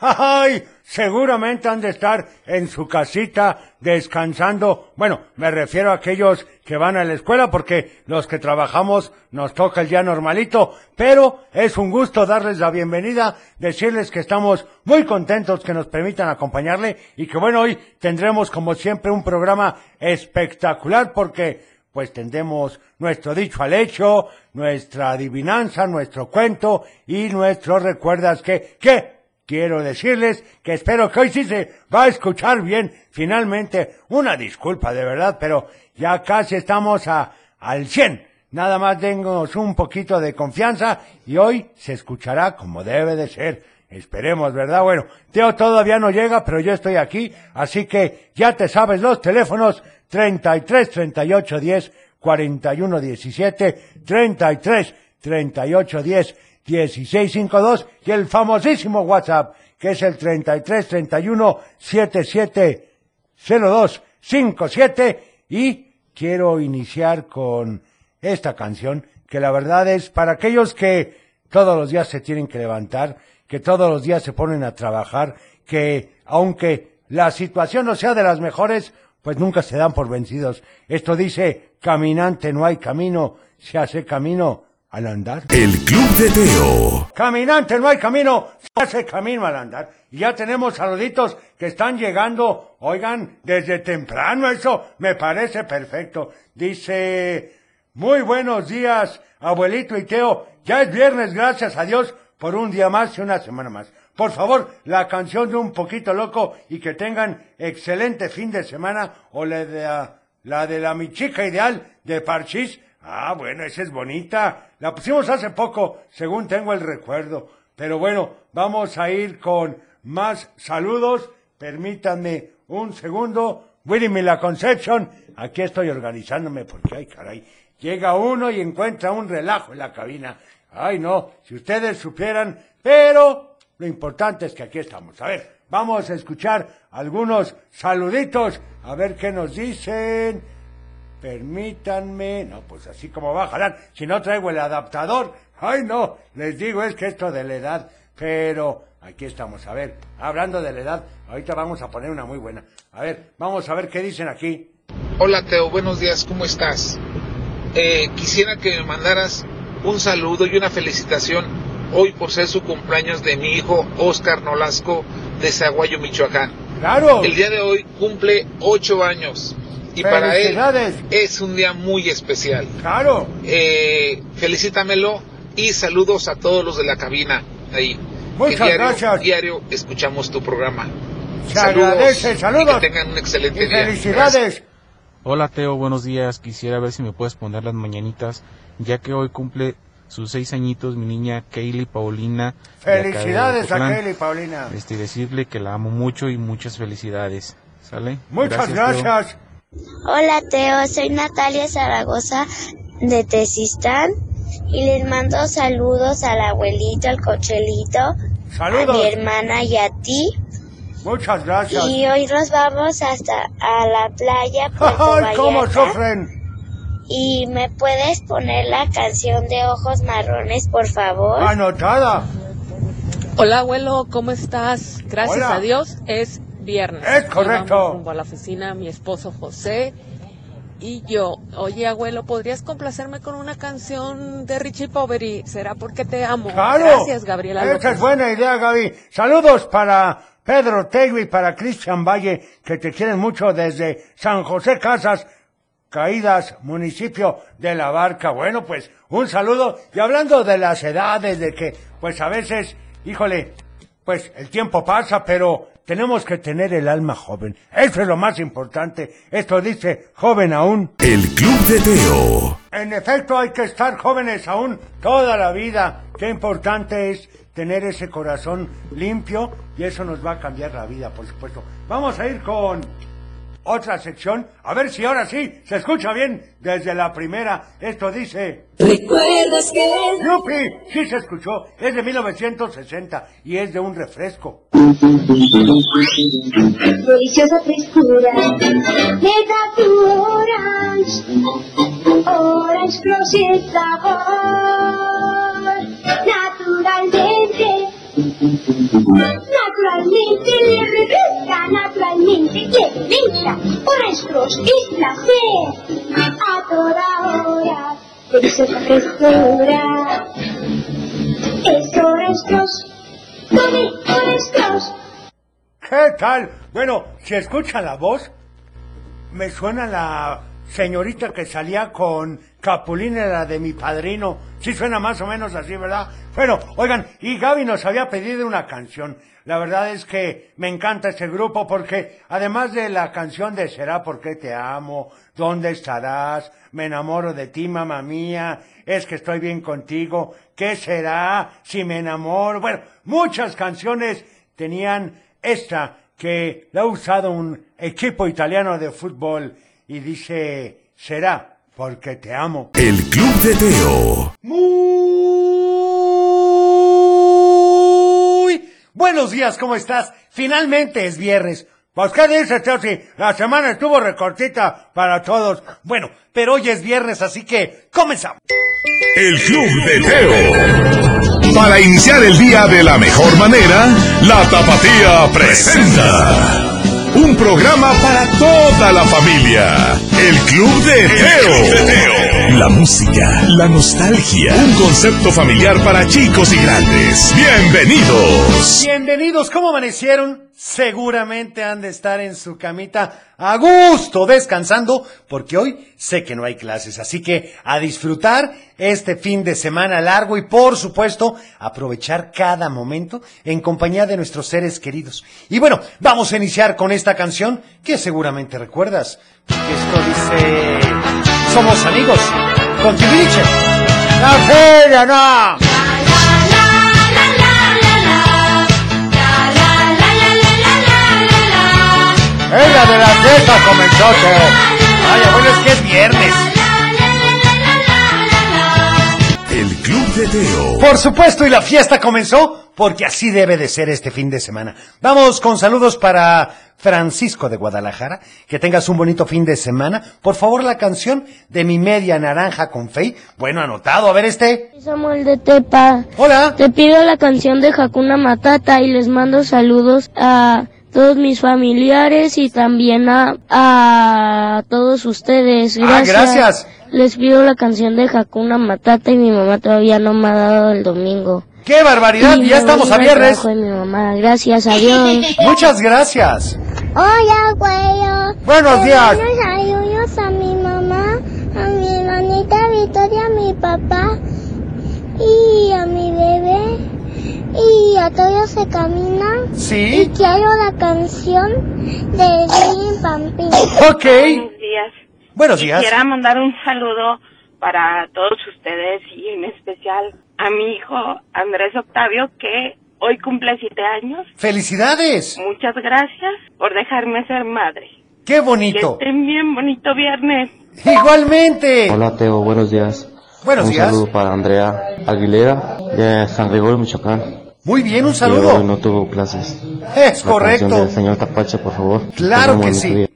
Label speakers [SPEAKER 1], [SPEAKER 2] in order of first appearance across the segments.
[SPEAKER 1] ¡Ay! Seguramente han de estar en su casita descansando. Bueno, me refiero a aquellos que van a la escuela porque los que trabajamos nos toca el día normalito. Pero es un gusto darles la bienvenida, decirles que estamos muy contentos que nos permitan acompañarle y que bueno, hoy tendremos como siempre un programa espectacular porque pues tendremos nuestro dicho al hecho, nuestra adivinanza, nuestro cuento y nuestro recuerdas que, que quiero decirles que espero que hoy sí se va a escuchar bien. Finalmente, una disculpa de verdad, pero ya casi estamos a, al 100. Nada más denos un poquito de confianza y hoy se escuchará como debe de ser. Esperemos, ¿verdad? Bueno, Teo todavía no llega, pero yo estoy aquí, así que ya te sabes los teléfonos 33 38 10 41 17 33 38 10 1652 y el famosísimo WhatsApp que es el 33 31 77 02 57 y quiero iniciar con esta canción que la verdad es para aquellos que todos los días se tienen que levantar, que todos los días se ponen a trabajar, que aunque la situación no sea de las mejores, pues nunca se dan por vencidos. Esto dice, caminante no hay camino, se hace camino al andar.
[SPEAKER 2] El Club de Teo.
[SPEAKER 1] Caminante, no hay camino, se hace camino al andar. Y ya tenemos saluditos que están llegando, oigan, desde temprano, eso me parece perfecto. Dice, muy buenos días, abuelito y Teo, ya es viernes, gracias a Dios, por un día más y una semana más. Por favor, la canción de un poquito loco y que tengan excelente fin de semana o la de la, la de la mi chica ideal de Parchís. Ah, bueno, esa es bonita. La pusimos hace poco, según tengo el recuerdo. Pero bueno, vamos a ir con más saludos. Permítanme un segundo. Willy la Conception. Aquí estoy organizándome porque, ay, caray. Llega uno y encuentra un relajo en la cabina. Ay, no, si ustedes supieran. Pero lo importante es que aquí estamos. A ver, vamos a escuchar algunos saluditos. A ver qué nos dicen. Permítanme, no, pues así como va a jalar, si no traigo el adaptador, ay no, les digo es que esto de la edad, pero aquí estamos, a ver, hablando de la edad, ahorita vamos a poner una muy buena, a ver, vamos a ver qué dicen aquí.
[SPEAKER 3] Hola Teo, buenos días, ¿cómo estás? Eh, quisiera que me mandaras un saludo y una felicitación hoy por ser su cumpleaños de mi hijo Oscar Nolasco de Zaguayo, Michoacán.
[SPEAKER 1] Claro.
[SPEAKER 3] El día de hoy cumple ocho años y para él es un día muy especial.
[SPEAKER 1] Claro.
[SPEAKER 3] Eh, felicítamelo y saludos a todos los de la cabina ahí.
[SPEAKER 1] Muchas
[SPEAKER 3] diario,
[SPEAKER 1] gracias.
[SPEAKER 3] Diario escuchamos tu programa.
[SPEAKER 1] Se agradece, saludos.
[SPEAKER 3] Y que tengan un excelente
[SPEAKER 1] Y
[SPEAKER 3] día.
[SPEAKER 1] felicidades.
[SPEAKER 3] Gracias.
[SPEAKER 4] Hola Teo, buenos días. Quisiera ver si me puedes poner las mañanitas, ya que hoy cumple sus seis añitos mi niña Kaylee Paulina.
[SPEAKER 1] Felicidades a. Kelly, Paulina.
[SPEAKER 4] Este, decirle que la amo mucho y muchas felicidades. ¿Sale?
[SPEAKER 1] Muchas
[SPEAKER 4] Teo.
[SPEAKER 1] gracias.
[SPEAKER 5] Hola Teo, soy Natalia Zaragoza de Tezistán y les mando saludos al abuelito, al cochelito, a mi hermana y a ti.
[SPEAKER 1] Muchas gracias.
[SPEAKER 5] Y hoy nos vamos hasta a la playa Puerto
[SPEAKER 1] Ay, cómo sufren.
[SPEAKER 5] Y me puedes poner la canción de ojos marrones, por favor.
[SPEAKER 1] Anotada.
[SPEAKER 6] Hola abuelo, ¿cómo estás? Gracias
[SPEAKER 1] Hola.
[SPEAKER 6] a Dios es viernes.
[SPEAKER 1] Es correcto.
[SPEAKER 6] Íbamos rumbo a la oficina mi esposo José y yo. Oye abuelo, ¿podrías complacerme con una canción de Richie Poveri? ¿Será porque te amo?
[SPEAKER 1] Claro.
[SPEAKER 6] Gracias Gabriela
[SPEAKER 1] Esa
[SPEAKER 6] López.
[SPEAKER 1] es buena idea, Gaby. Saludos para Pedro Tegui para Cristian Valle, que te quieren mucho desde San José Casas, Caídas, municipio de La Barca. Bueno, pues un saludo. Y hablando de las edades, de que, pues a veces, híjole, pues el tiempo pasa, pero tenemos que tener el alma joven. Eso es lo más importante. Esto dice joven aún.
[SPEAKER 2] El Club de Teo.
[SPEAKER 1] En efecto, hay que estar jóvenes aún toda la vida. Qué importante es tener ese corazón limpio y eso nos va a cambiar la vida, por supuesto. Vamos a ir con otra sección. A ver si ahora sí se escucha bien desde la primera. Esto dice...
[SPEAKER 7] ¿Recuerdas que
[SPEAKER 1] ¡Yupi! Sí se escuchó. Es de 1960 y es de un refresco.
[SPEAKER 7] deliciosa frescura me da tu orange? Orange Crush el sabor naturalmente. Naturalmente le refresca, naturalmente le brinda. Orange Crush es placer a toda hora. Deliciosa frescura es Orange Crush. Tome Orange Crush.
[SPEAKER 1] ¿Qué tal? Bueno, si escuchan la voz, me suena la señorita que salía con Capulina, la de mi padrino. Sí suena más o menos así, ¿verdad? Bueno, oigan, y Gaby nos había pedido una canción. La verdad es que me encanta este grupo porque además de la canción de Será porque te amo, ¿dónde estarás? Me enamoro de ti, mamá mía, es que estoy bien contigo, ¿qué será si me enamoro? Bueno, muchas canciones tenían esta que la ha usado un equipo italiano de fútbol y dice, será porque te amo.
[SPEAKER 2] El Club de Teo.
[SPEAKER 1] Muy buenos días, ¿cómo estás? Finalmente es viernes. Pues qué dices, Teo, si la semana estuvo recortita para todos. Bueno, pero hoy es viernes, así que comenzamos.
[SPEAKER 2] El Club de Teo. Para iniciar el día de la mejor manera, la Tapatía presenta. Un programa para toda la familia. El Club de Teo. La música, la nostalgia. Un concepto familiar para chicos y grandes. Bienvenidos.
[SPEAKER 1] Bienvenidos, ¿cómo amanecieron? Seguramente han de estar en su camita a gusto, descansando, porque hoy sé que no hay clases, así que a disfrutar este fin de semana largo y por supuesto aprovechar cada momento en compañía de nuestros seres queridos. Y bueno, vamos a iniciar con esta canción que seguramente recuerdas, esto dice Somos amigos con Timbiriche. ¡La feria, no! ¡Ella de la fiesta comenzó, Teo! Vaya, bueno, es que es viernes.
[SPEAKER 2] Club de Teo.
[SPEAKER 1] Por supuesto, y la fiesta comenzó porque así debe de ser este fin de semana. Vamos con saludos para Francisco de Guadalajara. Que tengas un bonito fin de semana. Por favor, la canción de mi media naranja con Fey. Bueno, anotado. A ver este.
[SPEAKER 5] Samuel de Tepa.
[SPEAKER 1] Hola.
[SPEAKER 5] Te pido la canción de Hakuna Matata y les mando saludos a todos mis familiares y también a, a todos ustedes.
[SPEAKER 1] Ah, gracias.
[SPEAKER 5] Les pido la canción de Hakuna Matata y mi mamá todavía no me ha dado el domingo.
[SPEAKER 1] ¡Qué barbaridad!
[SPEAKER 5] Y
[SPEAKER 1] Ya estamos a viernes.
[SPEAKER 5] mi mamá. Gracias, adiós.
[SPEAKER 1] Muchas gracias.
[SPEAKER 7] Hola, abuelo.
[SPEAKER 1] Buenos días.
[SPEAKER 7] saludos a mi mamá, a mi hermanita Victoria, a mi papá y a mi bebé y a todos se caminan. Y
[SPEAKER 1] Sí.
[SPEAKER 7] quiero la canción de Lili Pampín.
[SPEAKER 1] Ok.
[SPEAKER 8] Buenos días.
[SPEAKER 1] Buenos días.
[SPEAKER 8] Quisiera mandar un saludo para todos ustedes y en especial a mi hijo Andrés Octavio que hoy cumple siete años.
[SPEAKER 1] ¡Felicidades!
[SPEAKER 8] Muchas gracias por dejarme ser madre.
[SPEAKER 1] ¡Qué
[SPEAKER 8] Que
[SPEAKER 1] bonito!
[SPEAKER 8] estén bien bonito viernes.
[SPEAKER 1] Igualmente.
[SPEAKER 9] Hola Teo, buenos días.
[SPEAKER 1] Buenos
[SPEAKER 9] un
[SPEAKER 1] días.
[SPEAKER 9] saludo para Andrea Aguilera de San Gregorio, Michoacán.
[SPEAKER 1] Muy bien, un saludo.
[SPEAKER 9] no tuvo clases.
[SPEAKER 1] Es
[SPEAKER 9] La
[SPEAKER 1] correcto.
[SPEAKER 9] del señor Tapache, por favor.
[SPEAKER 1] Claro que sí.
[SPEAKER 9] día.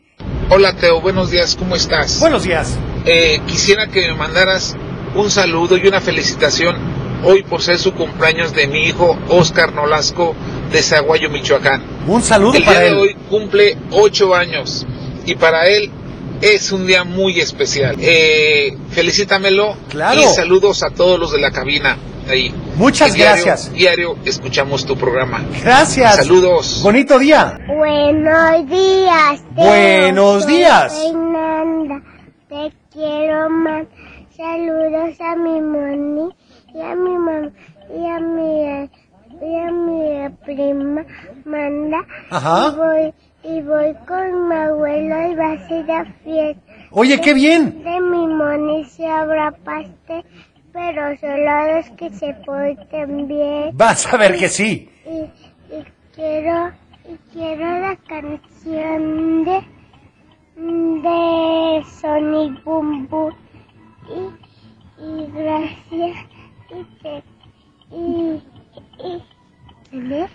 [SPEAKER 3] Hola Teo, buenos días, ¿cómo estás?
[SPEAKER 1] Buenos días.
[SPEAKER 3] Eh, quisiera que me mandaras un saludo y una felicitación hoy por ser su cumpleaños de mi hijo Oscar Nolasco de Zaguayo, Michoacán.
[SPEAKER 1] Un saludo
[SPEAKER 3] El día de hoy cumple ocho años y para él es un día muy especial. Eh, felicítamelo
[SPEAKER 1] Claro.
[SPEAKER 3] y saludos a todos los de la cabina ahí.
[SPEAKER 1] Muchas
[SPEAKER 3] diario-
[SPEAKER 1] gracias.
[SPEAKER 3] Diario escuchamos tu programa.
[SPEAKER 1] Gracias.
[SPEAKER 3] Saludos.
[SPEAKER 1] Bonito día.
[SPEAKER 7] Buenos días. Teo.
[SPEAKER 1] Buenos días.
[SPEAKER 7] Fernanda. Te quiero más. Saludos a mi moni y a mi mamá y a mi, y a mi prima Manda.
[SPEAKER 1] Ajá.
[SPEAKER 7] Y voy, y voy con mi abuelo y va a ser la fiesta.
[SPEAKER 1] Oye, qué bien.
[SPEAKER 7] De mi moni se habrá pastel, pero solo los que se porten bien.
[SPEAKER 1] Vas a ver que sí.
[SPEAKER 7] Y, y quiero, y quiero la canción de, de Sonic Boom Boom y, y gracias y, te- y, y, ¿no?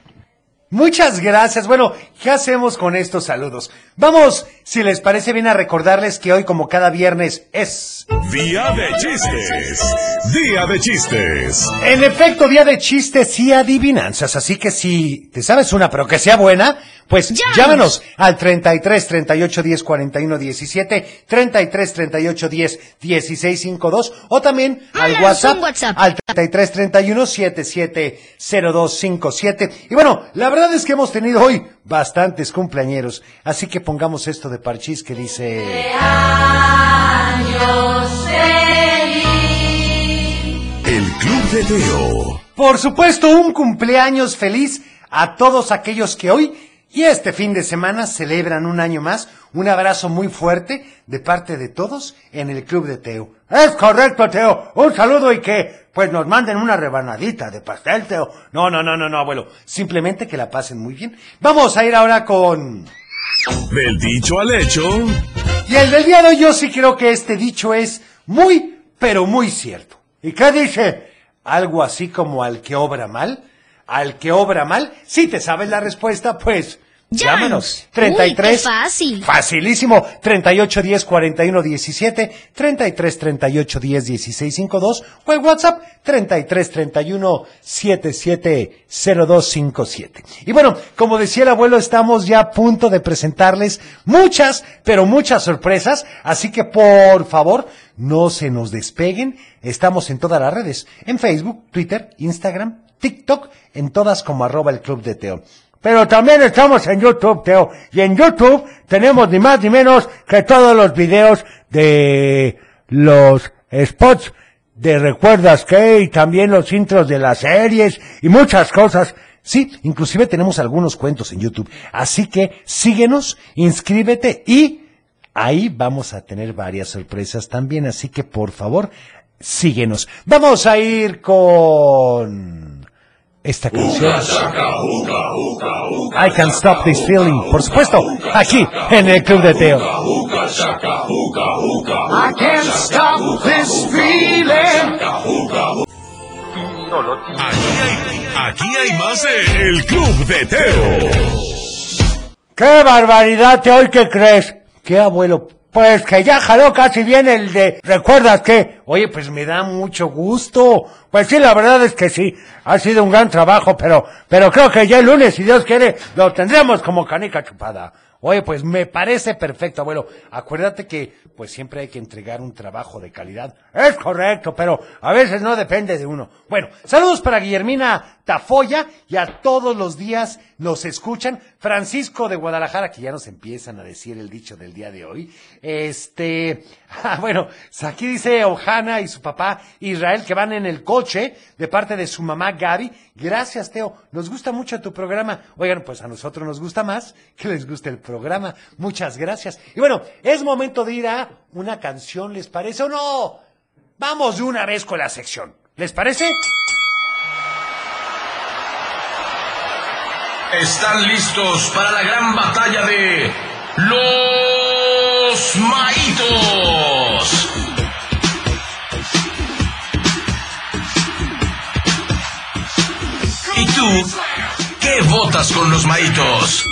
[SPEAKER 1] Muchas gracias. Bueno, ¿qué hacemos con estos saludos? Vamos, si les parece bien, a recordarles que hoy, como cada viernes, es...
[SPEAKER 2] Día de chistes. Día de chistes.
[SPEAKER 1] En efecto, día de chistes y adivinanzas. Así que si te sabes una, pero que sea buena, pues llámanos al 33 38 10 41 17, 33 38 10 16 52 o también al WhatsApp, al 33 31 77 02 57. Y bueno, la verdad es que hemos tenido hoy bastantes cumpleañeros. Así que pongamos esto de parchís que dice...
[SPEAKER 2] El Club de Teo.
[SPEAKER 1] Por supuesto, un cumpleaños feliz a todos aquellos que hoy y este fin de semana celebran un año más. Un abrazo muy fuerte de parte de todos en el Club de Teo. Es correcto, Teo. Un saludo y que pues nos manden una rebanadita de pastel, Teo. No, no, no, no, no, abuelo. Simplemente que la pasen muy bien. Vamos a ir ahora con...
[SPEAKER 2] Del dicho al hecho.
[SPEAKER 1] Y el del día de hoy yo sí creo que este dicho es muy, pero muy cierto. ¿Y qué dice? Algo así como al que obra mal. Al que obra mal. Si te sabes la respuesta, pues llámanos. 33.
[SPEAKER 10] Uy, qué fácil.
[SPEAKER 1] Facilísimo. 38 10 41 17, 33 38 10 16 52 o el WhatsApp 33 31 77 02 57. Y bueno, como decía el abuelo, estamos ya a punto de presentarles muchas, pero muchas sorpresas, así que por favor, no se nos despeguen. Estamos en todas las redes, en Facebook, Twitter, Instagram, TikTok, en todas como arroba el Club de Teo. Pero también estamos en YouTube, Teo. Y en YouTube tenemos ni más ni menos que todos los videos de los spots de Recuerdas que y también los intros de las series y muchas cosas. Sí, inclusive tenemos algunos cuentos en YouTube. Así que síguenos, inscríbete y ahí vamos a tener varias sorpresas también. Así que por favor, síguenos. Vamos a ir con esta canción. I Can't Stop This Feeling. Por supuesto, aquí en el Club de Teo.
[SPEAKER 11] I can't stop this feeling.
[SPEAKER 2] Aquí hay, aquí hay más de El Club de Teo.
[SPEAKER 1] ¡Qué barbaridad, Teo! ¿Y qué crees? ¿Qué abuelo? Pues que ya jaló casi bien el de... ¿Recuerdas que? Oye, pues me da mucho gusto. Pues sí, la verdad es que sí. Ha sido un gran trabajo, pero, pero creo que ya el lunes, si Dios quiere, lo tendremos como canica chupada. Oye, pues me parece perfecto, abuelo. Acuérdate que, pues siempre hay que entregar un trabajo de calidad. Es correcto, pero a veces no depende de uno. Bueno, saludos para Guillermina Tafoya y a todos los días nos escuchan. Francisco de Guadalajara, que ya nos empiezan a decir el dicho del día de hoy. Este, ah, bueno, aquí dice Ojana y su papá Israel que van en el coche de parte de su mamá Gaby. Gracias, Teo. Nos gusta mucho tu programa. Oigan, pues a nosotros nos gusta más que les guste el programa. Muchas gracias. Y bueno, es momento de ir a una canción, ¿les parece o no? Vamos de una vez con la sección. ¿Les parece?
[SPEAKER 12] Están listos para la gran batalla de los maitos. Tú qué votas con los maitos?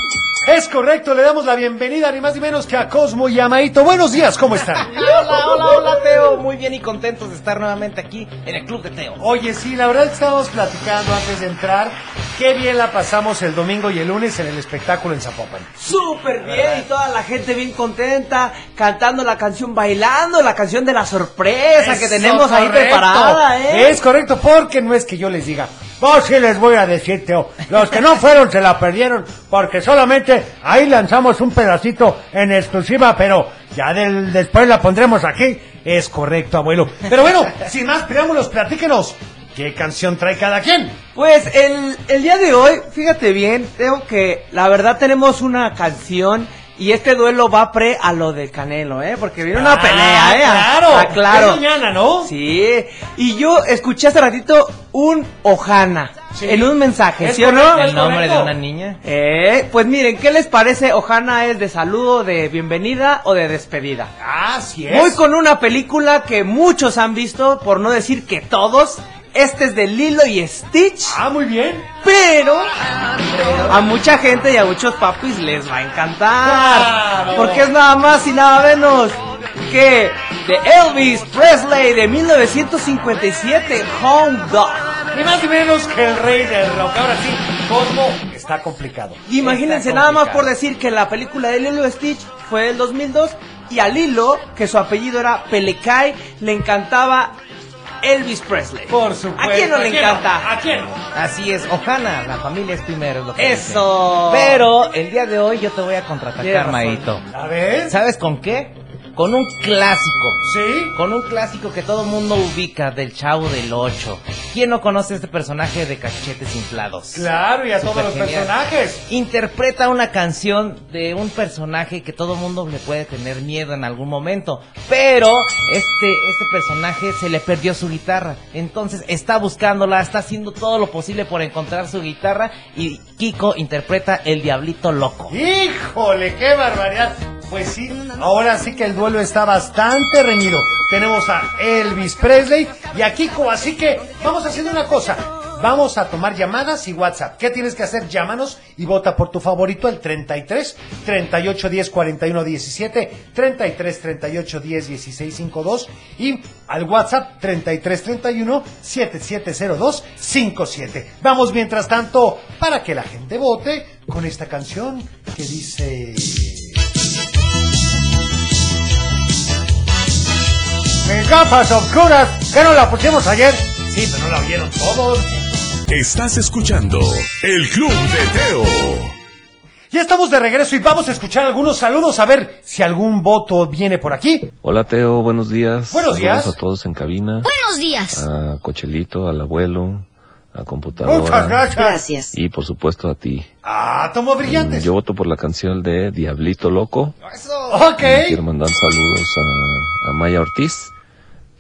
[SPEAKER 1] Es correcto, le damos la bienvenida ni más ni menos que a Cosmo y a Maito. Buenos días, ¿cómo están?
[SPEAKER 13] Hola, hola, hola, Teo. Muy bien y contentos de estar nuevamente aquí en el Club de Teo.
[SPEAKER 1] Oye, sí, la verdad es que estábamos platicando antes de entrar. Qué bien la pasamos el domingo y el lunes en el espectáculo en Zapopan.
[SPEAKER 13] Súper bien y toda la gente bien contenta, cantando la canción, bailando la canción de la sorpresa que tenemos ahí
[SPEAKER 1] correcto.
[SPEAKER 13] preparada, ¿eh?
[SPEAKER 1] Es correcto, porque no es que yo les diga. Vos sí les voy a decir, Teo. Los que no fueron se la perdieron, porque solamente ahí lanzamos un pedacito en exclusiva, pero ya del, después la pondremos aquí. Es correcto, abuelo. Pero bueno, sin más preámbulos, platíquenos. ¿Qué canción trae cada quien?
[SPEAKER 13] Pues el, el día de hoy, fíjate bien, Teo, que la verdad tenemos una canción Y este duelo va pre a lo del Canelo, ¿eh? Porque viene una
[SPEAKER 1] Ah,
[SPEAKER 13] pelea, ¿eh?
[SPEAKER 1] claro.
[SPEAKER 13] Ah, claro.
[SPEAKER 1] Es mañana, ¿no?
[SPEAKER 13] Sí. Y yo escuché hace ratito un Ojana en un mensaje,
[SPEAKER 1] Es
[SPEAKER 13] ¿sí o no?
[SPEAKER 1] ¿El nombre correcto. de una
[SPEAKER 10] niña?
[SPEAKER 13] Eh, pues miren, ¿qué les parece? Ojana es de saludo, de bienvenida o de despedida.
[SPEAKER 1] Así es.
[SPEAKER 13] Voy con una película que muchos han visto, por no decir que todos. Este es de Lilo y Stitch.
[SPEAKER 1] Ah, muy bien.
[SPEAKER 13] Pero a mucha gente y a muchos papis les va a encantar.
[SPEAKER 1] Claro.
[SPEAKER 13] Porque es nada más y nada menos que de Elvis Presley de 1957, Home Dog.
[SPEAKER 1] Ni más ni menos que el rey del rock. Ahora sí, Cosmo está complicado.
[SPEAKER 13] Imagínense
[SPEAKER 1] Está
[SPEAKER 13] nada más por decir que la película de Lilo y Stitch fue del 2002 y a Lilo, que su apellido era Pelecay, le encantaba Elvis Presley.
[SPEAKER 1] Por supuesto.
[SPEAKER 13] ¿A quién no le
[SPEAKER 1] ¿A quién
[SPEAKER 13] encanta?
[SPEAKER 1] ¿A quién?
[SPEAKER 10] Así es, Ojana, la familia es primero. es lo que
[SPEAKER 13] Eso.
[SPEAKER 10] dicen. Pero el día de hoy yo te voy a contraatacar. Maito.
[SPEAKER 1] A ver.
[SPEAKER 10] ¿Sabes con qué? Con un clásico.
[SPEAKER 1] ¿Sí?
[SPEAKER 10] Con un clásico que todo el mundo ubica del Chavo del 8. ¿Quién no conoce este personaje de cachetes inflados?
[SPEAKER 1] Claro, y a todos los personajes.
[SPEAKER 10] Interpreta una canción de un personaje que todo mundo le puede tener miedo en algún momento. Pero este, este personaje se le perdió su guitarra. Entonces está buscándola, está haciendo todo lo posible por encontrar su guitarra. Y Kiko interpreta el Diablito Loco.
[SPEAKER 1] Híjole, qué barbaridad. Pues sí, ahora sí que el duelo está bastante reñido. Tenemos a Elvis Presley y a Kiko, así que vamos haciendo una cosa. Vamos a tomar llamadas y WhatsApp. ¿Qué tienes que hacer? Llámanos y vota por tu favorito el 33 38 10 41 17 33 38 10 16 52 y al WhatsApp 33 31 7702 57. Vamos mientras tanto para que la gente vote con esta canción que dice Mis gafas oscuras, que no la pusimos ayer. Sí, pero no la oyeron todos.
[SPEAKER 2] Estás escuchando El Club de Teo.
[SPEAKER 1] Ya estamos de regreso y vamos a escuchar algunos saludos a ver si algún voto viene por aquí.
[SPEAKER 14] Hola Teo, buenos días.
[SPEAKER 1] Buenos días.
[SPEAKER 14] Saludos a todos en cabina.
[SPEAKER 15] Buenos días.
[SPEAKER 14] A Cochelito, al abuelo, a computadora.
[SPEAKER 1] Muchas gracias.
[SPEAKER 14] Y por supuesto a ti.
[SPEAKER 1] Ah, tomo brillantes.
[SPEAKER 14] Yo voto por la canción de Diablito Loco.
[SPEAKER 1] Ok.
[SPEAKER 14] Y Quiero mandar saludos a, a Maya Ortiz,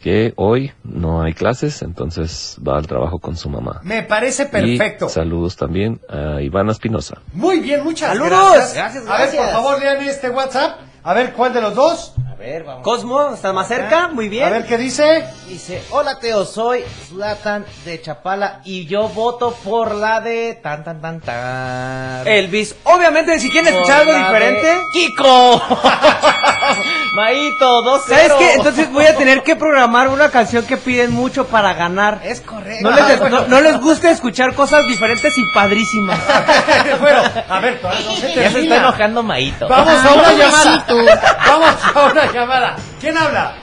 [SPEAKER 14] que hoy no hay clases, entonces va al trabajo con su mamá.
[SPEAKER 1] Me parece perfecto.
[SPEAKER 14] Y saludos también a Ivana Espinosa.
[SPEAKER 1] Muy bien, muchas
[SPEAKER 13] Saludos.
[SPEAKER 1] gracias.
[SPEAKER 13] Gracias,
[SPEAKER 1] A ver, por
[SPEAKER 13] gracias.
[SPEAKER 1] favor, lean este WhatsApp. A ver, ¿cuál de los dos?
[SPEAKER 10] A ver, vamos.
[SPEAKER 13] Cosmo, ¿estás más cerca? Muy bien.
[SPEAKER 1] A ver, ¿qué dice?
[SPEAKER 10] Dice, hola Teo, soy Zlatan de Chapala y yo voto por la de tan tan tan tan.
[SPEAKER 13] Elvis, obviamente, si quieren escuchar algo diferente.
[SPEAKER 10] de Kiko. Maito, 2
[SPEAKER 13] ¿Sabes qué? Entonces voy a tener que programar una canción que piden mucho para ganar.
[SPEAKER 10] Es correcto.
[SPEAKER 13] No les, no, no les gusta escuchar cosas diferentes y padrísimas.
[SPEAKER 1] bueno, a ver, todavía no se
[SPEAKER 10] Ya se está enojando Maito.
[SPEAKER 1] Vamos a una llamada. Vamos a una llamada. ¿Quién habla?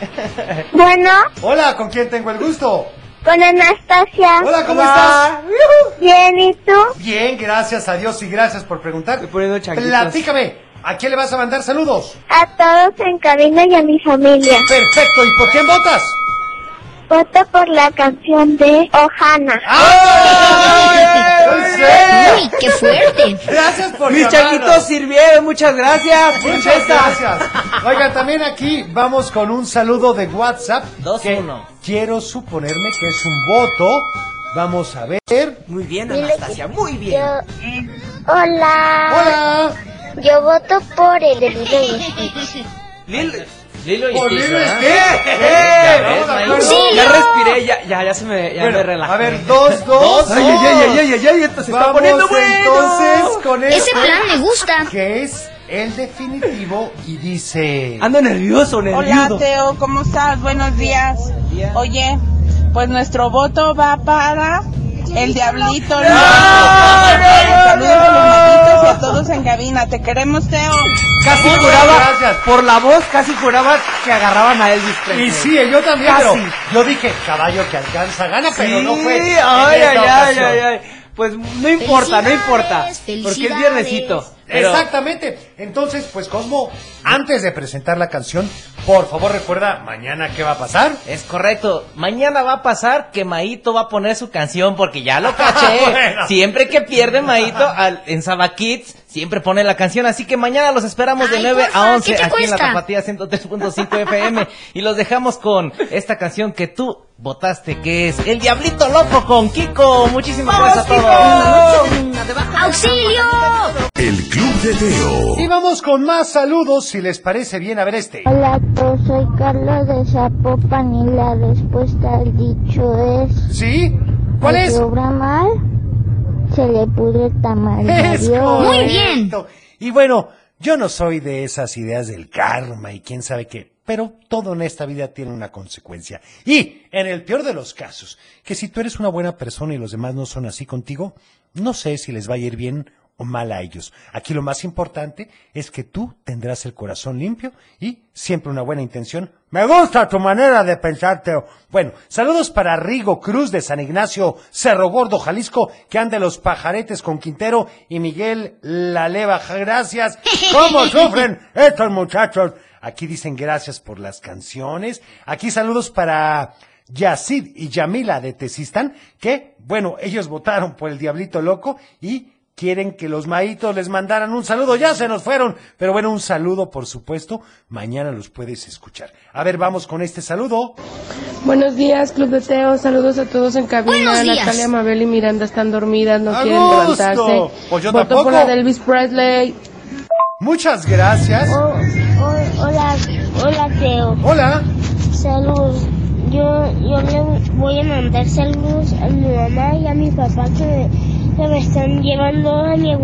[SPEAKER 7] Bueno,
[SPEAKER 1] Hola, ¿con quién tengo el gusto?
[SPEAKER 7] con Anastasia.
[SPEAKER 1] Hola, ¿cómo
[SPEAKER 13] Hola.
[SPEAKER 1] estás?
[SPEAKER 7] Bien, ¿y tú?
[SPEAKER 1] Bien, gracias a Dios y gracias por preguntar.
[SPEAKER 13] Estoy poniendo changuitos.
[SPEAKER 1] Platícame, ¿a quién le vas a mandar saludos?
[SPEAKER 7] A todos en cabina y a mi familia.
[SPEAKER 1] Perfecto, ¿y por quién votas?
[SPEAKER 7] Voto por la canción de Ohana.
[SPEAKER 1] ¡Ay!
[SPEAKER 15] Uy, qué fuerte.
[SPEAKER 1] Gracias por
[SPEAKER 13] Mis
[SPEAKER 1] llamarnos.
[SPEAKER 13] changuitos sirvieron, muchas gracias.
[SPEAKER 1] Muchas gracias. Oigan, también aquí vamos con un saludo de WhatsApp.
[SPEAKER 10] Dos,
[SPEAKER 1] que
[SPEAKER 10] uno.
[SPEAKER 1] Quiero suponerme que es un voto. Vamos a ver.
[SPEAKER 13] Muy bien, Anastasia, muy bien.
[SPEAKER 7] Yo... Hola.
[SPEAKER 1] Hola.
[SPEAKER 7] Yo voto por el de Lilo y Stitch.
[SPEAKER 13] Lil-
[SPEAKER 10] Lilo y
[SPEAKER 1] Por
[SPEAKER 10] Stitch,
[SPEAKER 1] Lilo y.
[SPEAKER 10] Ya
[SPEAKER 1] ¡Eh!
[SPEAKER 15] Sí.
[SPEAKER 13] Ya respiré, ya, ya, ya se me, ya
[SPEAKER 1] Bueno,
[SPEAKER 13] me relajé.
[SPEAKER 1] a ver, dos, dos.
[SPEAKER 13] Ay, ay, ay, ay, ay, ay, esto se está poniendo bueno.
[SPEAKER 1] entonces con
[SPEAKER 15] Ese
[SPEAKER 1] este,
[SPEAKER 15] plan me gusta.
[SPEAKER 1] que es el definitivo y dice...
[SPEAKER 13] Ando nervioso,
[SPEAKER 16] Hola
[SPEAKER 13] nervioso.
[SPEAKER 16] Teo, ¿cómo estás? Buenos días. Oye, pues nuestro voto va para el Diablito. Loco. Saludos a los malditos y a todos en cabina. Te queremos, Teo.
[SPEAKER 13] Casi juraba,
[SPEAKER 1] gracias.
[SPEAKER 13] por la voz, casi juraba que agarraban a Elvis Presley.
[SPEAKER 1] Y sí, yo también,
[SPEAKER 13] Casi.
[SPEAKER 1] pero yo dije, caballo que alcanza gana, pero no fue. En
[SPEAKER 13] ay,
[SPEAKER 1] esta
[SPEAKER 13] ay, ay, ay, ay. Pues no importa, no importa. Porque es viernesito.
[SPEAKER 10] Pero-
[SPEAKER 1] Exactamente. Entonces, pues Cosmo, antes de presentar la canción, por favor recuerda mañana qué va a pasar.
[SPEAKER 10] Es correcto. Mañana va a pasar que Maito va a poner su canción porque ya lo caché.
[SPEAKER 1] Bueno.
[SPEAKER 10] Siempre que pierde Maito al- en Saba Kids, siempre pone la canción. Así que mañana los esperamos de
[SPEAKER 15] Ay,
[SPEAKER 10] 9
[SPEAKER 15] porfa,
[SPEAKER 10] a 11
[SPEAKER 15] ¿qué te
[SPEAKER 10] aquí en la? Tapatía 103.5 FM. Y los dejamos con esta canción que tú votaste, que es El Diablito Loco con Kiko. Muchísimas gracias a todos.
[SPEAKER 15] ¡Auxilio!
[SPEAKER 2] El Club de Teo.
[SPEAKER 1] Y vamos con más saludos, si les parece bien. A ver este.
[SPEAKER 7] Hola todos, soy Carlos de Zapopan y la respuesta al dicho es...
[SPEAKER 1] ¿Sí? ¿Cuál es?
[SPEAKER 7] obra mal, se le pudre el tamal.
[SPEAKER 1] Es
[SPEAKER 7] Adiós.
[SPEAKER 1] correcto. Y bueno, yo no soy de esas ideas del karma y quién sabe qué, pero todo en esta vida tiene una consecuencia. Y en el peor de los casos, que si tú eres una buena persona y los demás no son así contigo, no sé si les va a ir bien o mal a ellos. Aquí lo más importante es que tú tendrás el corazón limpio y siempre una buena intención. Me gusta tu manera de pensar, Teo. Bueno, saludos para Rigo Cruz de San Ignacio, Cerro Gordo, Jalisco, que anda los pajaretes con Quintero y Miguel La Leva. Gracias. ¿Cómo sufren estos muchachos? Aquí dicen gracias por las canciones. Aquí saludos para Yacid y Yamila de Tesistán, que, bueno, ellos votaron por el Diablito Loco y quieren que los maitos les mandaran un saludo. Ya se nos fueron, pero bueno, un saludo, por supuesto. Mañana los puedes escuchar. A ver, vamos con este saludo.
[SPEAKER 17] Buenos días, Club de Teo. Saludos a todos en cabina.
[SPEAKER 15] Buenos días.
[SPEAKER 17] Natalia, Mabel y Miranda están dormidas, no
[SPEAKER 1] ¡A
[SPEAKER 17] quieren
[SPEAKER 1] gusto!
[SPEAKER 17] levantarse.
[SPEAKER 1] Pues yo
[SPEAKER 17] Voto
[SPEAKER 1] tampoco.
[SPEAKER 17] por la de Elvis Presley.
[SPEAKER 1] Muchas gracias.
[SPEAKER 7] Oh, oh, hola, hola Teo.
[SPEAKER 1] Hola.
[SPEAKER 7] Salud. Yo, yo le voy a mandar saludos a mi mamá y a mi papá que me, que me están llevando a mi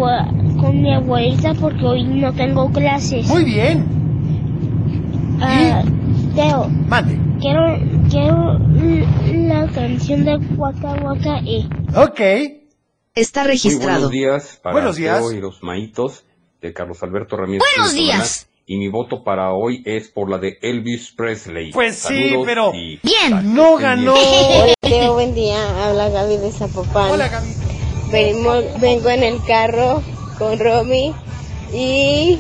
[SPEAKER 7] con mi abuelita porque hoy no tengo clases.
[SPEAKER 1] Muy bien.
[SPEAKER 7] Ah, Teo,
[SPEAKER 1] Mande.
[SPEAKER 7] quiero, quiero la canción de Waka Waka E.
[SPEAKER 1] Ok.
[SPEAKER 15] Está
[SPEAKER 18] Muy buenos días para
[SPEAKER 1] Buenos días.
[SPEAKER 18] Teo y los maitos de Carlos Alberto Ramírez.
[SPEAKER 15] Buenos días.
[SPEAKER 18] Y mi voto para hoy es por la de Elvis Presley.
[SPEAKER 1] Pues sí,
[SPEAKER 18] Saludos
[SPEAKER 1] pero
[SPEAKER 18] y
[SPEAKER 15] Bien.
[SPEAKER 1] no ganó.
[SPEAKER 19] Hola Teo, buen día. Habla Gaby de Zapopan.
[SPEAKER 1] Hola, Gaby.
[SPEAKER 19] Venimos- vengo en el carro con Romy y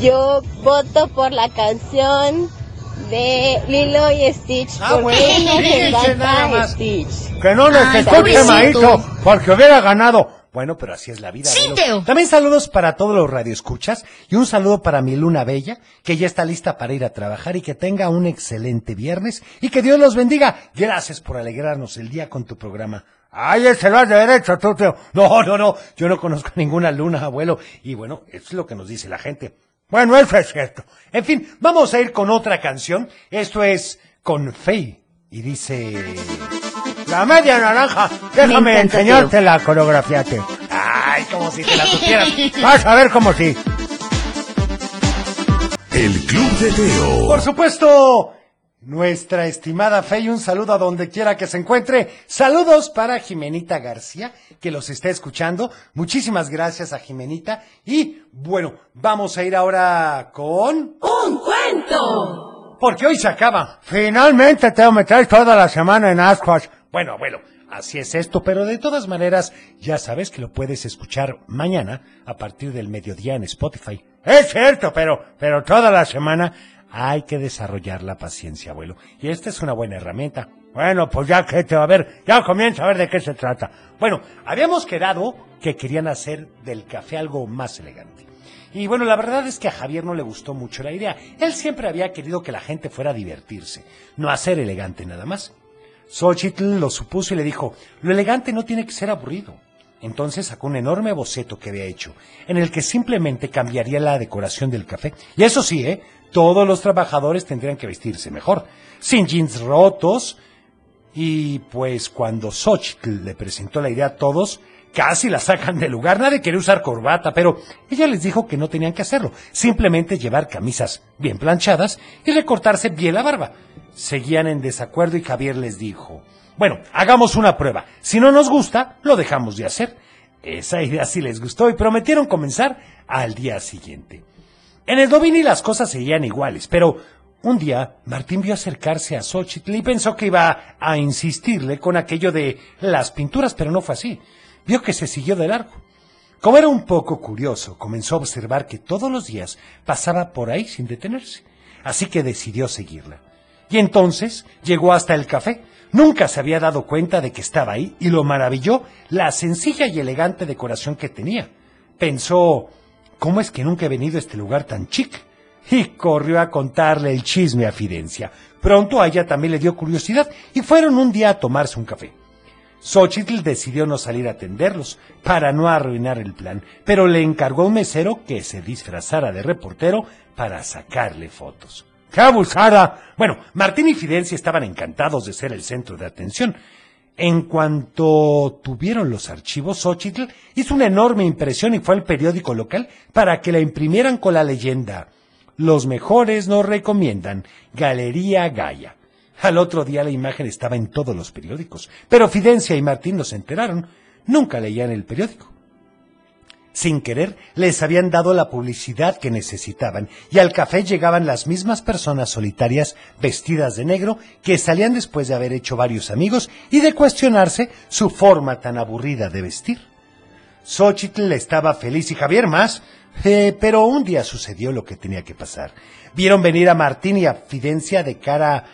[SPEAKER 19] yo voto por la canción de Lilo y Stitch
[SPEAKER 1] Ah, bueno,
[SPEAKER 19] nos
[SPEAKER 1] fíjense nada más.
[SPEAKER 19] Stitch.
[SPEAKER 1] Que no les
[SPEAKER 15] Ay,
[SPEAKER 1] escuche, maíto, porque hubiera ganado. Bueno, pero así es la vida.
[SPEAKER 15] Sí. Teo.
[SPEAKER 1] También saludos para todos los radioescuchas y un saludo para mi luna bella, que ya está lista para ir a trabajar y que tenga un excelente viernes y que Dios los bendiga. Gracias por alegrarnos el día con tu programa. Ay, ese lo has de derecho, tú, Teo. No, no, no, yo no conozco ninguna luna, abuelo. Y bueno, es lo que nos dice la gente. Bueno, eso es cierto. En fin, vamos a ir con otra canción. Esto es con Faye. Y dice... La media naranja. Déjame
[SPEAKER 15] encanta,
[SPEAKER 1] enseñarte la coreografía, Teo. Ay, como si te la supieras. Vas a ver como si.
[SPEAKER 2] El Club de Teo.
[SPEAKER 1] Por supuesto, nuestra estimada Fey, un saludo a donde quiera que se encuentre. Saludos para Jimenita García, que los está escuchando. Muchísimas gracias a Jimenita. Y bueno, vamos a ir ahora con...
[SPEAKER 11] ¡Un cuento!
[SPEAKER 1] Porque hoy se acaba. Finalmente, Teo, me traes toda la semana en Ascuas. Bueno, abuelo, así es esto, pero de todas maneras, ya sabes que lo puedes escuchar mañana a partir del mediodía en Spotify. Es cierto, pero, pero toda la semana hay que desarrollar la paciencia, abuelo. Y esta es una buena herramienta. Bueno, pues ya que te va a ver, ya comienza a ver de qué se trata. Bueno, habíamos quedado que querían hacer del café algo más elegante. Y bueno, la verdad es que a Javier no le gustó mucho la idea. Él siempre había querido que la gente fuera a divertirse, no a ser elegante nada más. Xochitl lo supuso y le dijo, lo elegante no tiene que ser aburrido. Entonces sacó un enorme boceto que había hecho, en el que simplemente cambiaría la decoración del café. Y eso sí, ¿eh? Todos los trabajadores tendrían que vestirse mejor, sin jeans rotos. Y pues cuando Xochitl le presentó la idea a todos, casi la sacan del lugar. Nadie quería usar corbata, pero ella les dijo que no tenían que hacerlo. Simplemente llevar camisas bien planchadas y recortarse bien la barba. Seguían en desacuerdo y Javier les dijo, bueno, hagamos una prueba. Si no nos gusta, lo dejamos de hacer. Esa idea sí les gustó y prometieron comenzar al día siguiente. En el Dobini las cosas seguían iguales, pero un día Martín vio acercarse a Xochitl y pensó que iba a insistirle con aquello de las pinturas, pero no fue así. Vio que se siguió de largo. Como era un poco curioso, comenzó a observar que todos los días pasaba por ahí sin detenerse. Así que decidió seguirla. Y entonces llegó hasta el café. Nunca se había dado cuenta de que estaba ahí y lo maravilló la sencilla y elegante decoración que tenía. Pensó, ¿cómo es que nunca he venido a este lugar tan chic? Y corrió a contarle el chisme a Fidencia. Pronto a ella también le dio curiosidad y fueron un día a tomarse un café. Xochitl decidió no salir a atenderlos para no arruinar el plan, pero le encargó a un mesero que se disfrazara de reportero para sacarle fotos. ¡Qué abusada! Bueno, Martín y Fidencia estaban encantados de ser el centro de atención. En cuanto tuvieron los archivos, Xochitl hizo una enorme impresión y fue al periódico local para que la imprimieran con la leyenda Los mejores nos recomiendan Galería Gaia. Al otro día la imagen estaba en todos los periódicos, pero Fidencia y Martín no se enteraron, nunca leían el periódico. Sin querer, les habían dado la publicidad que necesitaban, y al café llegaban las mismas personas solitarias vestidas de negro que salían después de haber hecho varios amigos y de cuestionarse su forma tan aburrida de vestir. Xochitl estaba feliz y Javier más, eh, pero un día sucedió lo que tenía que pasar. Vieron venir a Martín y a Fidencia de cara,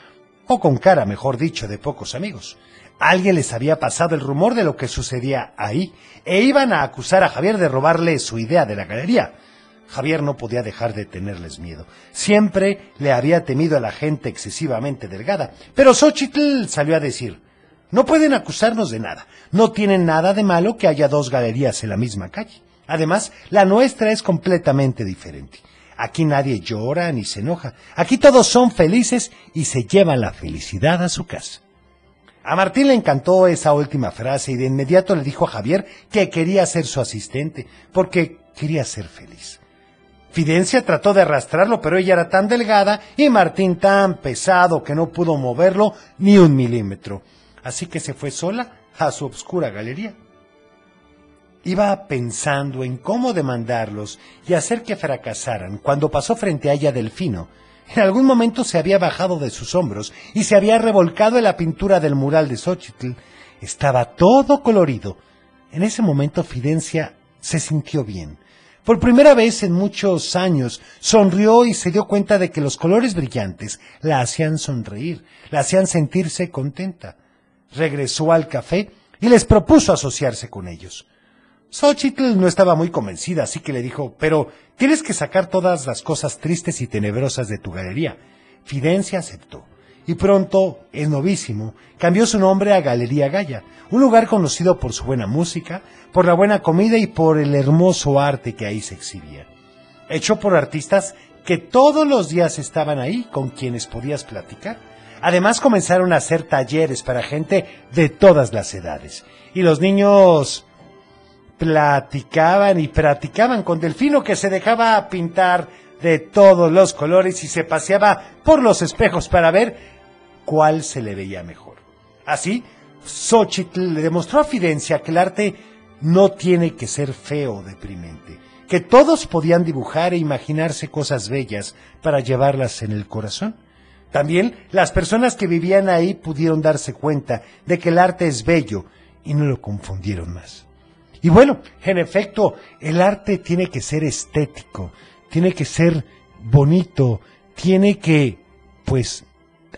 [SPEAKER 1] o con cara, mejor dicho, de pocos amigos. Alguien les había pasado el rumor de lo que sucedía ahí e iban a acusar a Javier de robarle su idea de la galería. Javier no podía dejar de tenerles miedo. Siempre le había temido a la gente excesivamente delgada. Pero Xochitl salió a decir, no pueden acusarnos de nada. No tienen nada de malo que haya dos galerías en la misma calle. Además, la nuestra es completamente diferente. Aquí nadie llora ni se enoja. Aquí todos son felices y se llevan la felicidad a su casa. A Martín le encantó esa última frase y de inmediato le dijo a Javier que quería ser su asistente, porque quería ser feliz. Fidencia trató de arrastrarlo, pero ella era tan delgada y Martín tan pesado que no pudo moverlo ni un milímetro. Así que se fue sola a su obscura galería. Iba pensando en cómo demandarlos y hacer que fracasaran cuando pasó frente a ella Delfino, en algún momento se había bajado de sus hombros y se había revolcado en la pintura del mural de Xochitl. Estaba todo colorido. En ese momento Fidencia se sintió bien. Por primera vez en muchos años sonrió y se dio cuenta de que los colores brillantes la hacían sonreír, la hacían sentirse contenta. Regresó al café y les propuso asociarse con ellos. Xochitl no estaba muy convencida, así que le dijo, pero tienes que sacar todas las cosas tristes y tenebrosas de tu galería. Fidencia aceptó. Y pronto, el novísimo, cambió su nombre a Galería Gaya, un lugar conocido por su buena música, por la buena comida y por el hermoso arte que ahí se exhibía. Hecho por artistas que todos los días estaban ahí con quienes podías platicar. Además comenzaron a hacer talleres para gente de todas las edades. Y los niños platicaban y practicaban con Delfino que se dejaba pintar de todos los colores y se paseaba por los espejos para ver cuál se le veía mejor. Así, Xochitl le demostró a Fidencia que el arte no tiene que ser feo o deprimente, que todos podían dibujar e imaginarse cosas bellas para llevarlas en el corazón. También las personas que vivían ahí pudieron darse cuenta de que el arte es bello y no lo confundieron más. Y bueno, en efecto, el arte tiene que ser estético, tiene que ser bonito, tiene que, pues,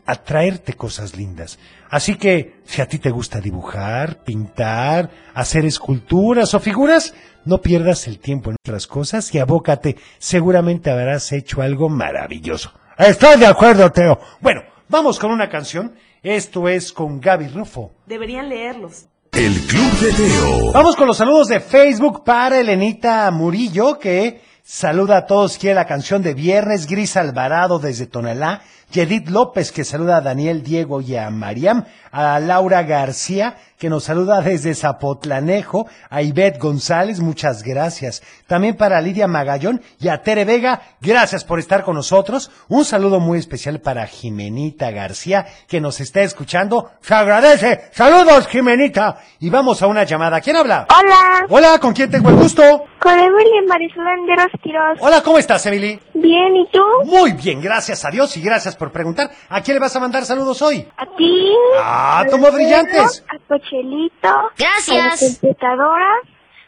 [SPEAKER 1] atraerte cosas lindas. Así que, si a ti te gusta dibujar, pintar, hacer esculturas o figuras, no pierdas el tiempo en otras cosas y abócate. Seguramente habrás hecho algo maravilloso. Estoy de acuerdo, Teo. Bueno, vamos con una canción. Esto es con Gaby Rufo.
[SPEAKER 20] Deberían leerlos.
[SPEAKER 2] El Club de Teo.
[SPEAKER 1] Vamos con los saludos de Facebook para Elenita Murillo, que saluda a todos. Quiere la canción de Viernes, Gris Alvarado desde Tonalá. Yedith López, que saluda a Daniel Diego y a Mariam. A Laura García, que nos saluda desde Zapotlanejo. A Ivette González, muchas gracias. También para Lidia Magallón y a Tere Vega, gracias por estar con nosotros. Un saludo muy especial para Jimenita García, que nos está escuchando. Se agradece. Saludos, Jimenita. Y vamos a una llamada. ¿Quién habla?
[SPEAKER 7] Hola.
[SPEAKER 1] Hola, ¿con quién tengo el gusto?
[SPEAKER 7] Con Emily Marisol Anderos Quiroz.
[SPEAKER 1] Hola, ¿cómo estás, Emily?
[SPEAKER 7] Bien, ¿y tú?
[SPEAKER 1] Muy bien, gracias a Dios y gracias por preguntar. ¿A quién le vas a mandar saludos hoy?
[SPEAKER 7] A ti.
[SPEAKER 1] Ah, tomó brillantes.
[SPEAKER 7] A Cochelito.
[SPEAKER 15] Gracias.
[SPEAKER 7] A la computadora.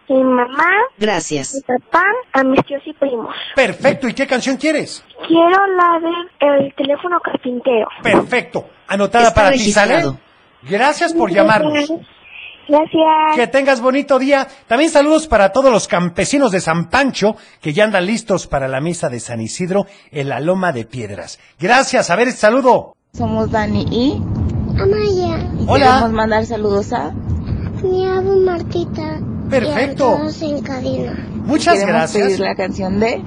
[SPEAKER 7] mi mamá,
[SPEAKER 15] Gracias.
[SPEAKER 7] mi papá, a mis tíos y primos.
[SPEAKER 1] Perfecto, ¿y qué canción quieres?
[SPEAKER 7] Quiero la de El teléfono carpintero.
[SPEAKER 1] Perfecto, anotada
[SPEAKER 15] Está
[SPEAKER 1] para ti. ¿sale? Gracias por llamarnos.
[SPEAKER 7] Gracias.
[SPEAKER 1] Que tengas bonito día. También saludos para todos los campesinos de San Pancho que ya andan listos para la misa de San Isidro en la Loma de Piedras. Gracias, a ver, saludo.
[SPEAKER 16] Somos Dani y
[SPEAKER 7] Amaya,
[SPEAKER 1] Hola.
[SPEAKER 16] queremos mandar saludos a
[SPEAKER 7] mi abo Martita.
[SPEAKER 1] Perfecto.
[SPEAKER 7] Y a todos en cabina.
[SPEAKER 1] Muchas
[SPEAKER 16] queremos
[SPEAKER 1] gracias.
[SPEAKER 16] pedir la canción de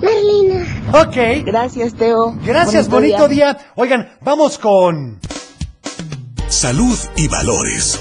[SPEAKER 7] Merlina.
[SPEAKER 1] Ok.
[SPEAKER 16] Gracias Teo.
[SPEAKER 1] Gracias, bonito, día. Oigan, vamos con...
[SPEAKER 2] Salud y valores.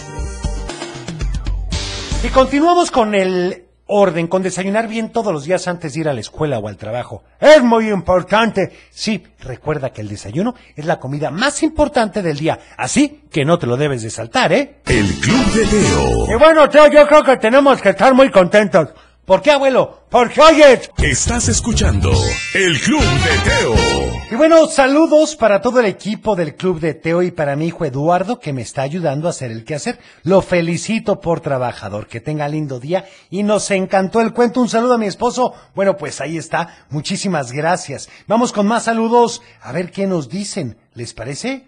[SPEAKER 1] Y continuamos con el orden, con desayunar bien todos los días antes de ir a la escuela o al trabajo. Es muy importante. Sí, recuerda que el desayuno es la comida más importante del día, así que no te lo debes de saltar, ¿eh?
[SPEAKER 2] El Club de Teo.
[SPEAKER 1] Y bueno, Teo, yo creo que tenemos que estar muy contentos. ¿Por qué, abuelo? Porque oyes.
[SPEAKER 2] Estás escuchando El Club de Teo.
[SPEAKER 1] Y bueno, saludos para todo el equipo del Club de Teo y para mi hijo Eduardo que me está ayudando a hacer el quehacer. Lo felicito por trabajador. Que tenga lindo día y nos encantó el cuento. Un saludo a mi esposo. Bueno, pues ahí está. Muchísimas gracias. Vamos con más saludos. A ver qué nos dicen. ¿Les parece?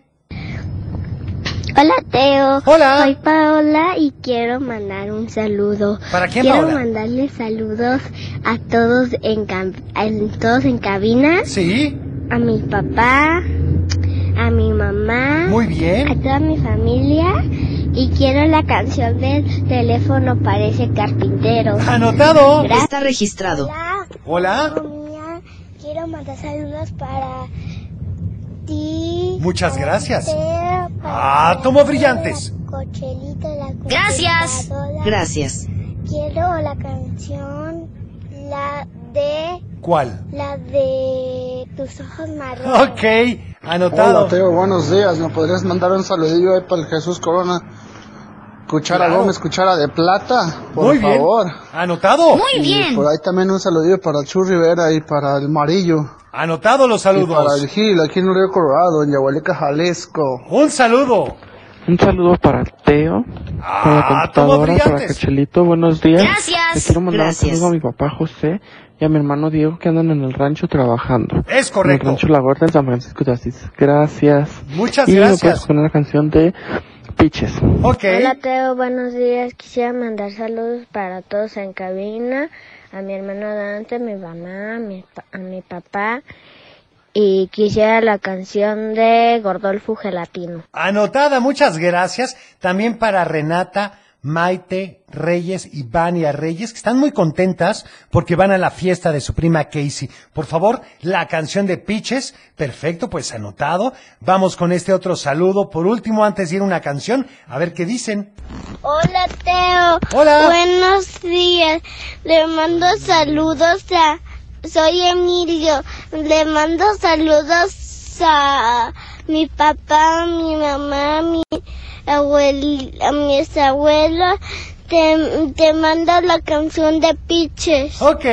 [SPEAKER 7] Hola Teo.
[SPEAKER 1] Hola.
[SPEAKER 7] Soy Paola y quiero mandar un saludo.
[SPEAKER 1] ¿Para quién,
[SPEAKER 7] Quiero
[SPEAKER 1] Paola?
[SPEAKER 7] mandarle saludos a todos en, cam- en- todos en cabina.
[SPEAKER 1] Sí.
[SPEAKER 7] A mi papá, a mi mamá.
[SPEAKER 1] Muy bien.
[SPEAKER 7] A toda mi familia. Y quiero la canción del teléfono parece carpintero.
[SPEAKER 1] Anotado.
[SPEAKER 7] Gracias.
[SPEAKER 15] Está registrado.
[SPEAKER 1] Hola.
[SPEAKER 7] Mía, quiero mandar saludos para ti.
[SPEAKER 1] Muchas
[SPEAKER 7] para
[SPEAKER 1] gracias. Ah, tomo brillantes.
[SPEAKER 7] la Cochelita, la
[SPEAKER 15] Gracias. Gracias.
[SPEAKER 7] Quiero la canción, la de,
[SPEAKER 1] ¿Cuál?
[SPEAKER 7] la de tus ojos marrones.
[SPEAKER 1] Ok, anotado.
[SPEAKER 20] Hola Teo, buenos días. ¿Me podrías mandar un saludillo ahí para el Jesús Corona? Cuchara
[SPEAKER 1] Claro.
[SPEAKER 20] Gómez, cuchara de plata, por
[SPEAKER 1] Muy bien.
[SPEAKER 20] favor.
[SPEAKER 1] Anotado.
[SPEAKER 15] Muy
[SPEAKER 20] Y
[SPEAKER 15] bien.
[SPEAKER 20] por ahí también un saludillo para Chu Rivera y para el Marillo.
[SPEAKER 1] Anotado los
[SPEAKER 20] Y para el
[SPEAKER 1] saludos.
[SPEAKER 20] Gil, aquí en el Río Colorado, en Yahualica, Jalisco.
[SPEAKER 1] Un saludo.
[SPEAKER 21] Un saludo para Teo, para la
[SPEAKER 1] Ah,
[SPEAKER 21] computadora, para. Cachelito, buenos días.
[SPEAKER 15] Gracias.
[SPEAKER 21] Le quiero mandar
[SPEAKER 15] Gracias.
[SPEAKER 21] un saludo a mi papá José y a mi hermano Diego que andan en el rancho trabajando.
[SPEAKER 1] Es
[SPEAKER 21] En
[SPEAKER 1] correcto.
[SPEAKER 21] el rancho La Huerta en San Francisco de Asís. Gracias.
[SPEAKER 1] Muchas
[SPEAKER 21] y me
[SPEAKER 1] gracias.
[SPEAKER 21] puedes poner la canción de Piches.
[SPEAKER 7] Hola Teo, buenos días. Quisiera mandar saludos para todos en cabina, a mi hermano Dante, a mi mamá, a mi, pa- a mi papá. Y quisiera la canción de Gordolfo Gelatino.
[SPEAKER 1] Anotada, muchas gracias. También para Renata, Maite, Reyes y Vania Reyes, que están muy contentas porque van a la fiesta de su prima Casey. Por favor, la canción de Piches. Perfecto, pues anotado. Vamos con este otro saludo. Por último, antes de ir a una canción, a ver qué dicen.
[SPEAKER 7] Hola Teo.
[SPEAKER 1] Hola.
[SPEAKER 7] Buenos días. Le mando saludos a... Soy Emilio. Le mando saludos a mi papá, mi mamá, mi abuel, a mis abuelos. Te, te mando la canción de Piches.
[SPEAKER 1] Ok,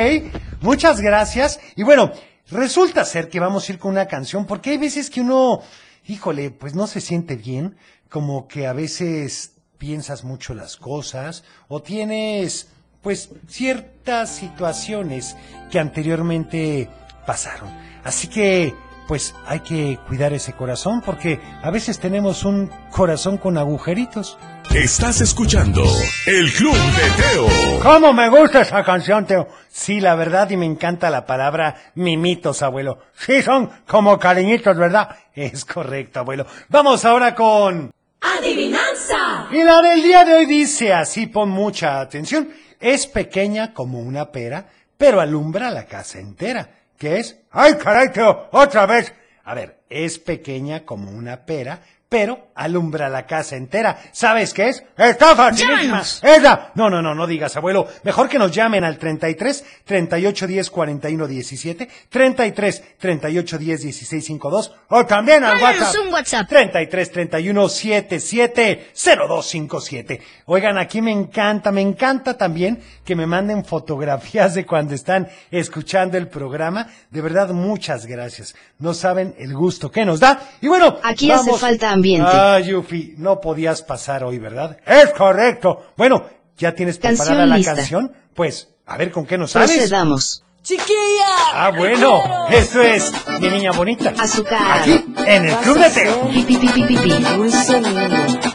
[SPEAKER 1] muchas gracias. Y bueno, resulta ser que vamos a ir con una canción porque hay veces que uno, híjole, pues no se siente bien, como que a veces piensas mucho las cosas o tienes pues ciertas situaciones que anteriormente pasaron. Así que pues hay que cuidar ese corazón porque a veces tenemos un corazón con agujeritos.
[SPEAKER 2] Estás escuchando El Club de Teo.
[SPEAKER 1] ¿Cómo me gusta esa canción, Teo? Sí, la verdad, y me encanta la palabra mimitos, abuelo. Sí, son como cariñitos, ¿verdad? Es correcto, abuelo. Vamos ahora con...
[SPEAKER 11] ¡Adivinanza!
[SPEAKER 1] Y la del día de hoy dice así, pon mucha atención. Es pequeña como una pera, pero alumbra la casa entera. ¿Qué es? ¡Ay, caray, Teo! ¡Otra vez! A ver, es pequeña como una pera, pero alumbra la casa entera. ¿Sabes qué es?
[SPEAKER 15] Llámanos.
[SPEAKER 1] ¡Esa! No, no, no, no digas, abuelo. Mejor que nos llamen al 33 38 10 41 17, 33 38 10 16 52, o también al WhatsApp.
[SPEAKER 15] un WhatsApp.
[SPEAKER 1] 33 31 77 0257. Oigan, aquí me encanta, me encanta también que me manden fotografías de cuando están escuchando el programa. De verdad, muchas gracias. No saben el gusto que nos da. Y bueno,
[SPEAKER 15] Aquí hace falta ambiente.
[SPEAKER 1] Ah, Yufi, no podías pasar hoy, ¿verdad? Es correcto. Bueno, ¿Ya tienes
[SPEAKER 22] Canción
[SPEAKER 1] preparada la
[SPEAKER 22] lista.
[SPEAKER 1] canción? Pues, a ver con qué nos sales.
[SPEAKER 22] Procedamos.
[SPEAKER 6] ¡Chiquilla!
[SPEAKER 1] Ah, bueno, esto es mi niña bonita.
[SPEAKER 22] Azúcar.
[SPEAKER 1] Aquí, en el Club de Teo.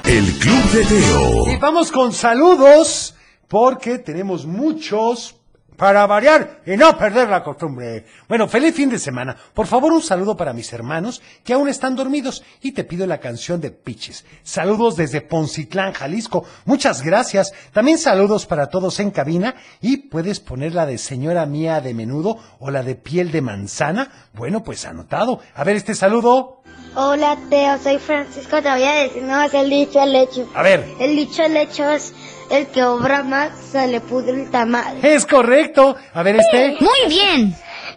[SPEAKER 2] El Club de Teo.
[SPEAKER 1] Y vamos con saludos, porque tenemos muchos para variar y no perder la costumbre. Bueno, feliz fin de semana. Por favor, un saludo para mis hermanos que aún están dormidos y te pido la canción de Piches. Saludos desde Poncitlán, Jalisco. Muchas gracias. También saludos para todos en cabina y puedes poner la de señora mía de menudo o la de piel de manzana. Bueno, pues anotado. A ver este saludo.
[SPEAKER 7] Hola Teo, soy Francisco, te voy a decir no es el dicho al hecho.
[SPEAKER 1] A ver.
[SPEAKER 7] El dicho al hecho es el que obra más se le pudre el tamal.
[SPEAKER 1] Es correcto. A ver este.
[SPEAKER 7] Muy bien.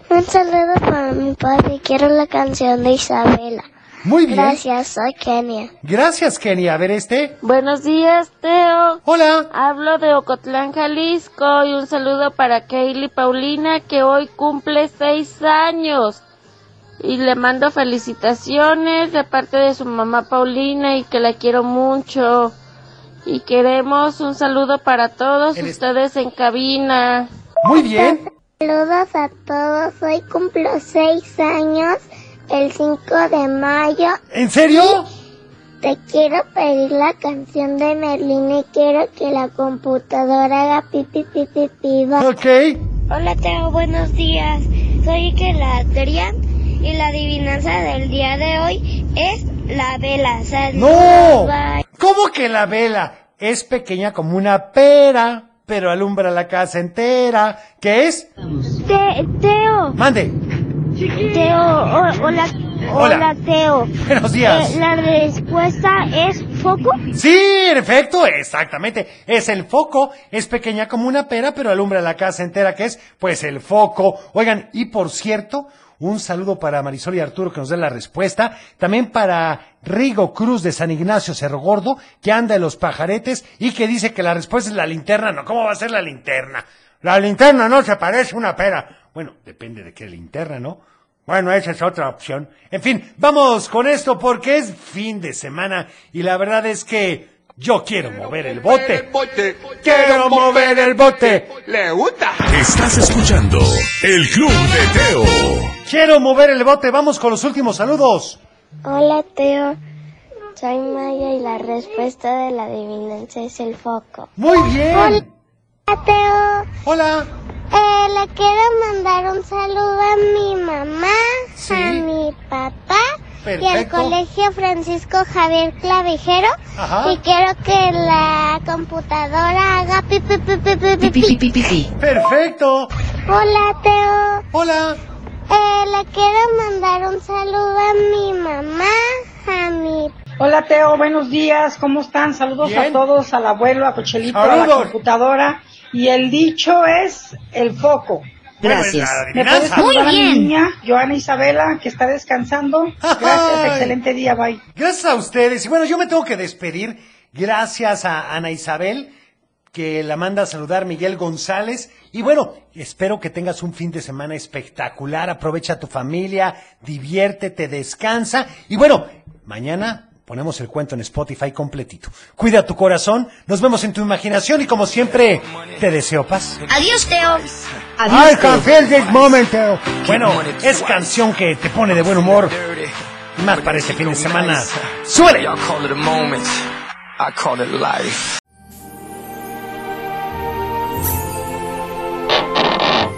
[SPEAKER 7] Un saludo para mi padre, quiero la canción de Isabela.
[SPEAKER 1] Muy bien.
[SPEAKER 7] Gracias, soy Kenia.
[SPEAKER 1] Gracias, Kenia. A ver este.
[SPEAKER 17] Buenos días, Teo.
[SPEAKER 1] Hola.
[SPEAKER 17] Hablo de Ocotlán, Jalisco y un saludo para Kaylee Paulina que hoy cumple seis años. Y le mando felicitaciones de parte de su mamá Paulina y que la quiero mucho. Y queremos un saludo para todos ustedes en cabina.
[SPEAKER 1] Muy bien.
[SPEAKER 7] Saludos a todos, hoy cumplo seis años, el 5 de mayo.
[SPEAKER 1] ¿En serio?
[SPEAKER 7] Te quiero pedir la canción de Merlina y quiero que la computadora haga pipi pipi piba.
[SPEAKER 1] Ok.
[SPEAKER 7] Hola Teo, buenos días. Soy Adrián y la adivinanza del día de hoy es la vela. Saludos,
[SPEAKER 1] ¡No!
[SPEAKER 7] bye.
[SPEAKER 1] ¿Cómo que la vela es pequeña como una pera, pero alumbra la casa entera? ¿Qué es?
[SPEAKER 7] Te- Teo.
[SPEAKER 1] Mande.
[SPEAKER 7] Teo, o- hola, hola, Teo.
[SPEAKER 1] Buenos días.
[SPEAKER 7] Eh, la respuesta es foco.
[SPEAKER 1] Sí, en efecto, exactamente. Es el foco. Es pequeña como una pera, pero alumbra la casa entera, que es, pues, el foco. Oigan, y por cierto, un saludo para Marisol y Arturo que nos den la respuesta. También para Rigo Cruz de San Ignacio Cerro Gordo, que anda en los pajaretes y que dice que la respuesta es la linterna. No, ¿cómo va a ser la linterna? La linterna no se parece una pera. Bueno, depende de qué linterna, ¿no? Bueno, esa es otra opción. En fin, vamos con esto porque es fin de semana y la verdad es que yo quiero mover el bote. Quiero mover el bote.
[SPEAKER 11] Le gusta.
[SPEAKER 2] Estás escuchando El Club de Teo.
[SPEAKER 1] Quiero mover el bote. Vamos con los últimos saludos.
[SPEAKER 7] Hola Teo, soy Maya y la respuesta de la adivinanza es el foco.
[SPEAKER 1] Muy bien.
[SPEAKER 7] Hola Teo.
[SPEAKER 1] Hola.
[SPEAKER 7] Eh, le quiero mandar un saludo a mi mamá,
[SPEAKER 1] Sí.
[SPEAKER 7] a mi papá y al colegio Francisco Javier Clavijero.
[SPEAKER 1] Ajá.
[SPEAKER 7] Y quiero que la computadora haga pi pi pi pi pi pi pi.
[SPEAKER 1] Perfecto.
[SPEAKER 7] Hola Teo.
[SPEAKER 1] Hola.
[SPEAKER 7] Eh, le quiero mandar un saludo a mi mamá, a mi
[SPEAKER 23] Hola Teo, buenos días, ¿cómo están? Saludos
[SPEAKER 7] Bien.
[SPEAKER 23] a todos, al abuelo, a Cochelito, a la computadora. Y el dicho es el foco.
[SPEAKER 2] Gracias.
[SPEAKER 23] ¿Me puedes saludar
[SPEAKER 2] Muy
[SPEAKER 23] a mi
[SPEAKER 2] bien.
[SPEAKER 23] niña, Joana Isabela, que está descansando? Gracias, excelente día, bye.
[SPEAKER 1] Gracias a ustedes. Y bueno, yo me tengo que despedir. Gracias a Ana Isabel, que la manda a saludar Miguel González. Y bueno, espero que tengas un fin de semana espectacular. Aprovecha a tu familia, diviértete, descansa. Y bueno, mañana ponemos el cuento en Spotify completito. Cuida tu corazón, nos vemos en tu imaginación y como siempre, te deseo paz.
[SPEAKER 15] Adiós, Teo.
[SPEAKER 1] I can feel this moment, Teo. Bueno, es canción que te pone de buen humor. Más para este fin de semana. ¡Suele!